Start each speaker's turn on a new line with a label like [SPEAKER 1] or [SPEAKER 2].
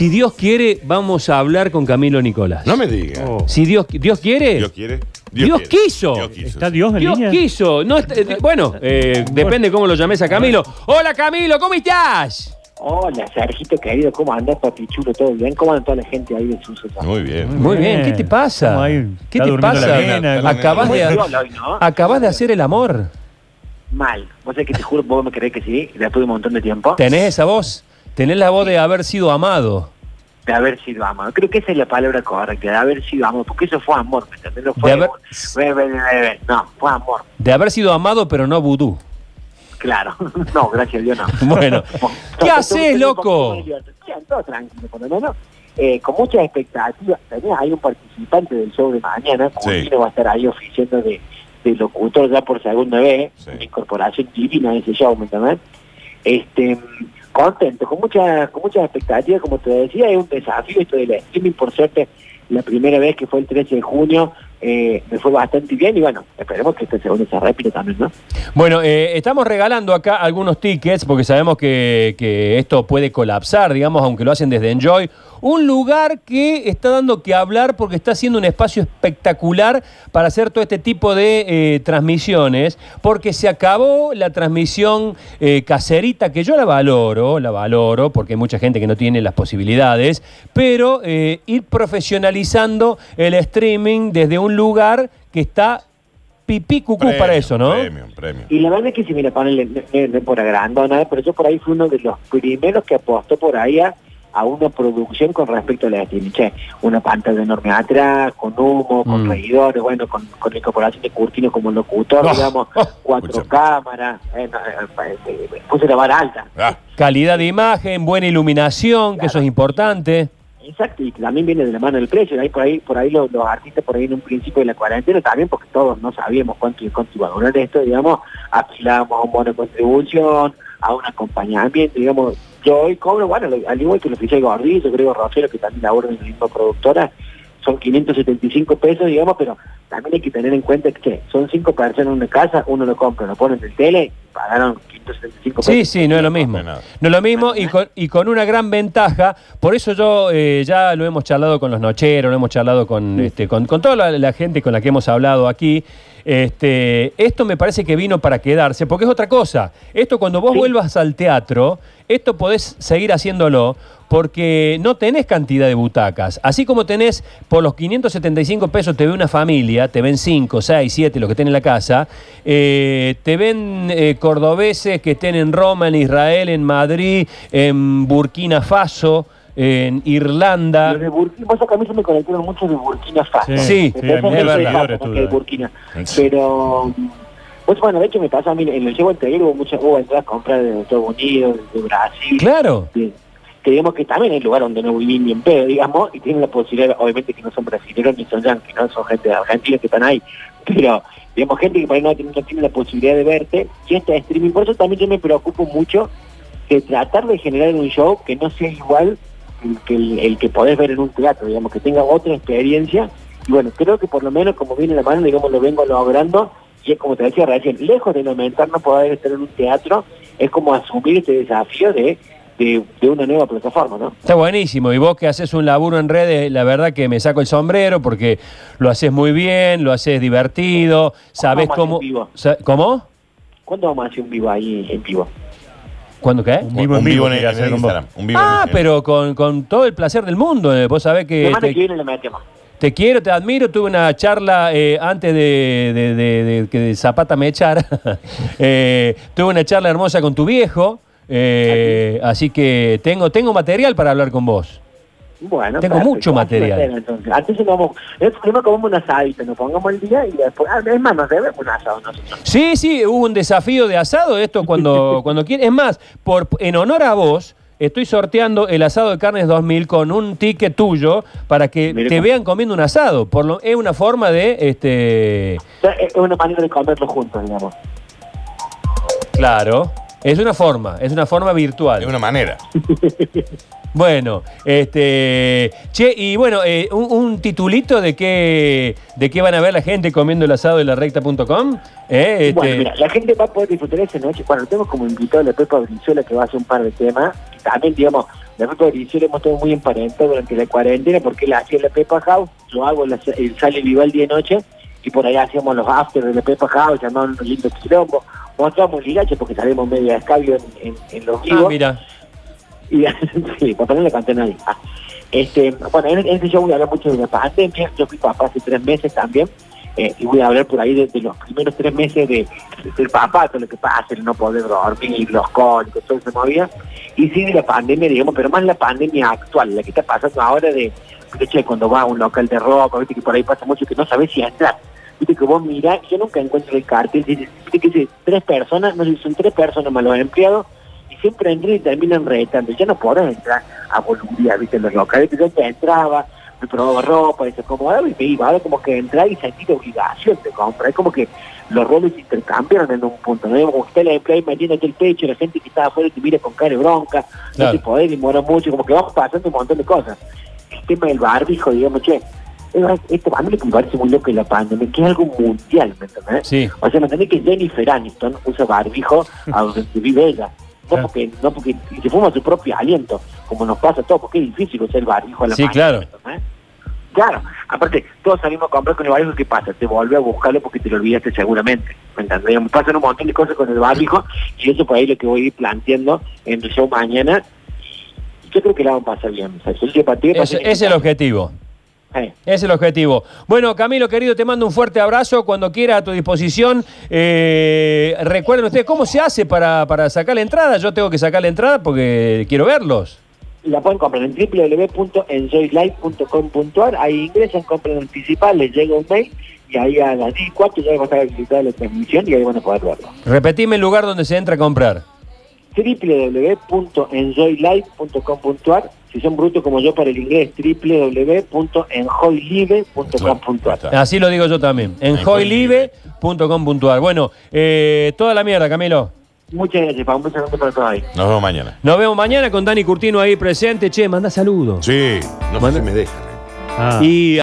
[SPEAKER 1] Si Dios quiere, vamos a hablar con Camilo Nicolás.
[SPEAKER 2] No me digas.
[SPEAKER 3] Oh.
[SPEAKER 1] Si Dios, Dios quiere,
[SPEAKER 2] Dios quiere.
[SPEAKER 1] Dios
[SPEAKER 2] quiere.
[SPEAKER 1] quiso.
[SPEAKER 2] Dios quiso.
[SPEAKER 3] ¿Está Dios en
[SPEAKER 1] Dios
[SPEAKER 3] línea?
[SPEAKER 1] quiso. No, está- eh, bueno, eh, depende cómo lo llames a Camilo. Hola Camilo, ¿cómo estás?
[SPEAKER 4] Hola, Sergito querido, ¿cómo andas, papi chulo? ¿Todo bien? ¿Cómo anda toda la gente ahí de Suso?
[SPEAKER 2] Muy bien.
[SPEAKER 1] Muy bien, ¿qué te pasa? ¿Qué te pasa? Acabas de, acabas de hacer el amor.
[SPEAKER 4] Mal. Vos sabés que te juro, vos me creés que sí, después de un montón de tiempo,
[SPEAKER 1] Tenés esa voz. Tenés la voz de haber sido amado.
[SPEAKER 4] de haber sido amado. Creo que esa es la palabra correcta, de haber sido amado, porque eso fue amor, ¿me entendés? No fue
[SPEAKER 1] De haber-.
[SPEAKER 4] No, fue amor.
[SPEAKER 1] De haber sido amado, pero no vudú.
[SPEAKER 4] Claro. no, gracias a Dios no.
[SPEAKER 1] Bueno, ¿qué haces, loco?
[SPEAKER 4] Todo tranquilo, por lo menos. Eh, con muchas expectativas. Tenés ahí un participante del show de mañana,
[SPEAKER 2] Sí.
[SPEAKER 4] Va a estar ahí oficiando de, de locutor ya por segunda vez,
[SPEAKER 2] Sí.
[SPEAKER 4] una incorporación divina de ese show, ¿me entendés? Este, contento, con muchas con muchas expectativas, como te decía, es un desafío esto del streaming, por suerte, la primera vez que fue el 13 de junio, eh, me fue bastante bien y bueno, esperemos que este segundo se repita también, ¿no?
[SPEAKER 1] Bueno, eh, estamos regalando acá algunos tickets porque sabemos que, que esto puede colapsar, digamos, aunque lo hacen desde Enjoy. Un lugar que está dando que hablar porque está haciendo un espacio espectacular para hacer todo este tipo de eh, transmisiones, porque se acabó la transmisión eh, caserita, que yo la valoro, la valoro, porque hay mucha gente que no tiene las posibilidades, pero eh, ir profesionalizando el streaming desde un lugar que está pipí cucú
[SPEAKER 2] Premium,
[SPEAKER 1] para eso, ¿no?
[SPEAKER 2] Premium, premium.
[SPEAKER 4] Y la verdad es que si me la ponen no, no- no por agrandado nada, pero yo por ahí fui uno de los primeros que apostó por ahí a, a una producción con respecto a la streaming. Che, una pantalla enorme atrás, con humo, con
[SPEAKER 1] Mm.
[SPEAKER 4] reidores, bueno, con, con la incorporación de Curtino como locutor,
[SPEAKER 1] Oh,
[SPEAKER 4] digamos,
[SPEAKER 1] oh,
[SPEAKER 4] cuatro cámaras, eh, no, eh, eh, eh, puse la vara alta.
[SPEAKER 2] Ah,
[SPEAKER 1] Calidad de imagen, buena iluminación, que eso es importante.
[SPEAKER 4] Exacto, y también viene de la mano del precio. Ahí por ahí, por ahí los, los artistas por ahí en un principio de la cuarentena también, porque todos no sabíamos cuánto, cuánto iba a durar esto, digamos, afilábamos a un bono de contribución, a un acompañamiento, digamos, yo hoy cobro, bueno, lo- al igual que el oficial Gordillo, creo Rosero, que también labora en la misma productora, son 575 pesos, digamos, pero también hay que tener en cuenta que son cinco personas en una casa, uno lo compra, lo pone en el tele, pagaron 575 pesos.
[SPEAKER 1] Sí, sí, no es lo mismo.
[SPEAKER 2] No es nada.
[SPEAKER 1] No es lo mismo y con, y con una gran ventaja. Por eso yo eh, ya lo hemos charlado con los nocheros, lo hemos charlado con, este, con, con toda la, la gente con la que hemos hablado aquí. Este, esto me parece que vino para quedarse, porque es otra cosa. Esto cuando vos
[SPEAKER 4] Sí.
[SPEAKER 1] vuelvas al teatro, esto podés seguir haciéndolo porque no tenés cantidad de butacas. Así como tenés por los 575 pesos te ve una familia, te ven 5, 6, 7, los que estén en la casa, eh, te ven eh, cordobeses que estén en Roma, en Israel, en Madrid, en Burkina Faso, en Irlanda.
[SPEAKER 4] Los de Burkina, vos acá a mí se me conectaron mucho de Burkina Faso.
[SPEAKER 1] Sí,
[SPEAKER 4] que de. Burkina. Pero, pues bueno, de hecho me pasa a mí, en el llevo anterior hubo muchas, hubo entradas compras de Estados Unidos, de Brasil,
[SPEAKER 1] Claro.
[SPEAKER 4] de- que digamos que también hay lugar donde no viví ni en pedo, digamos, y tienen la posibilidad, obviamente que no son brasileños ni son yanquis, no son gente de Argentina que están ahí, pero digamos gente que por ahí no, tiene- no tiene la posibilidad de verte, y este streaming, por eso también yo me preocupo mucho de tratar de generar un show que no sea igual que el, el que podés ver en un teatro, digamos, que tenga otra experiencia, y bueno, creo que por lo menos como viene la mano, digamos, lo vengo logrando, y es como te decía recién, lejos de lamentar no poder estar en un teatro, es como asumir este desafío de, de, de una nueva plataforma, ¿no?
[SPEAKER 1] Está buenísimo. Y vos que haces un laburo en redes, la verdad que me saco el sombrero porque lo haces muy bien, lo haces divertido, sabes
[SPEAKER 4] vamos a hacer
[SPEAKER 1] cómo...
[SPEAKER 4] un vivo?
[SPEAKER 1] sa- ¿Cómo?
[SPEAKER 4] ¿Cuándo vamos a hacer un vivo ahí en vivo?
[SPEAKER 1] ¿Cuándo qué?
[SPEAKER 3] Un vivo
[SPEAKER 2] un
[SPEAKER 3] vivo
[SPEAKER 2] vivo en, en. Instagram. Un vivo en
[SPEAKER 1] Ah, pero con, con todo el placer del mundo. eh. Vos sabés que
[SPEAKER 4] Semana que
[SPEAKER 1] te,
[SPEAKER 4] viene le metemos.
[SPEAKER 1] te quiero, te admiro. Tuve una charla eh, antes de, de- de- de que Zapata me echara. Eh, tuve una charla hermosa con tu viejo. eh, así que tengo, tengo material para hablar con vos.
[SPEAKER 4] Bueno,
[SPEAKER 1] Tengo
[SPEAKER 4] perfecto.
[SPEAKER 1] mucho material.
[SPEAKER 4] Entonces, antes nos vamos, comemos un asadito, nos pongamos el día y después, ah, es más, nos debemos un asado nosotros.
[SPEAKER 1] Sí, sí, hubo un desafío de asado, esto cuando, cuando quieras. Es más, por, en honor a vos, estoy sorteando el asado de carnes 2000 con un ticket tuyo para que
[SPEAKER 4] Mire
[SPEAKER 1] te vean comiendo un asado. Por lo, es una forma de, este,
[SPEAKER 4] es una manera de comerlo juntos, digamos.
[SPEAKER 1] claro, es una forma, es una forma
[SPEAKER 2] De
[SPEAKER 1] virtual.
[SPEAKER 2] una manera.
[SPEAKER 1] Bueno, este, che, y bueno, eh, un, un titulito de qué, de qué van a ver la gente comiendo el asado de la recta.com. Eh, este,
[SPEAKER 4] Bueno, mira, la gente va a poder disfrutar esa noche. Bueno, tenemos como invitado a la Pepa Brizuela que va a hacer un par de temas. También, digamos, La Pepa Brizuela hemos estado muy emparentados durante la cuarentena porque él hacía la Pepa House, yo hago la, el Sale Vivaldi de noche y por ahí hacíamos los afters de la Pepa House, llamaban un lindo quilombo, mostramos ligache porque salimos medio de escabio en, en, en los vivos.
[SPEAKER 1] Ah, mira.
[SPEAKER 4] Y, sí, papá no le canté a nadie. Ah, este, bueno, en, en este show voy a hablar mucho de la pandemia. Yo fui papá hace tres meses también. eh, y voy a hablar por ahí de, de los primeros tres meses de, de ser papá, todo lo que pasa, el no poder dormir, los cólicos, todo eso movía. Y sí de la pandemia, digamos, pero más la pandemia actual, la que está pasando ahora de, de che, cuando vas a un local de ropa, viste que por ahí pasa mucho que no sabes si entrar. Viste que vos mirás, yo nunca encuentro el cartel, que tres personas, no sé son tres personas más los empleados, y siempre entran y terminan retando. Ya no podés entrar a voluntad, viste, en los locales, que yo te entraba, me probaba ropa, y se acomodaba y me iba. Ahora como que entrar y sentir obligación de comprar. Es como que los roles se intercambiaron en un punto, ¿no? Como que está el empleado metiéndote el pecho, la gente que está afuera te mira con cara de bronca,
[SPEAKER 1] Claro.
[SPEAKER 4] no te podés demorar mucho, como que vamos pasando un montón de cosas. El tema del barbijo, digamos, che, esto a mí lo que me parece muy loco la pandemia, que es algo mundial, ¿me entendés?
[SPEAKER 1] Sí.
[SPEAKER 4] O sea, me entendés que Jennifer Aniston usa barbijo a donde vive ella. No porque, no porque se fuma su propio aliento, como nos pasa a todos, porque es difícil usar el barbijo a la
[SPEAKER 1] Sí,
[SPEAKER 4] mano,
[SPEAKER 1] claro.
[SPEAKER 4] Claro, aparte, todos salimos a comprar con el barbijo, ¿qué pasa? Te vuelve a buscarlo porque te lo olvidaste seguramente. ¿Me entendés? Me pasan un montón de cosas con el barbijo y eso por ahí lo que voy a ir planteando en el show mañana. Yo creo que la vamos a pasar bien. O sea, el
[SPEAKER 1] es el objetivo. Ese es el objetivo. Bueno, Camilo, querido, te mando un fuerte abrazo. Cuando quiera a tu disposición. Eh, recuerden ustedes, ¿cómo se hace para, para sacar la entrada? Yo tengo que sacar la entrada porque quiero verlos.
[SPEAKER 4] la pueden comprar en www.enjoylife.com.ar ahí ingresan, compran anticipada, les llega un mail y ahí a las 10 y cuarto ya va a estar habilitada la transmisión y ahí van a poder verlo.
[SPEAKER 1] Repetime el lugar donde se entra a comprar.
[SPEAKER 4] www.enjoylife.com.ar si son brutos como yo para el inglés www.enjoylive.com.ar
[SPEAKER 1] Así lo digo yo también. En joylive.com.ar. Bueno, eh, toda la mierda, Camilo.
[SPEAKER 4] Muchas gracias, Pablo. Un beso grande para todos ahí.
[SPEAKER 2] Nos vemos mañana.
[SPEAKER 1] Nos vemos mañana con Dani Curtino ahí presente. Che, manda saludos.
[SPEAKER 2] Sí, no sé
[SPEAKER 1] Manda-
[SPEAKER 2] si me dejan.
[SPEAKER 1] Y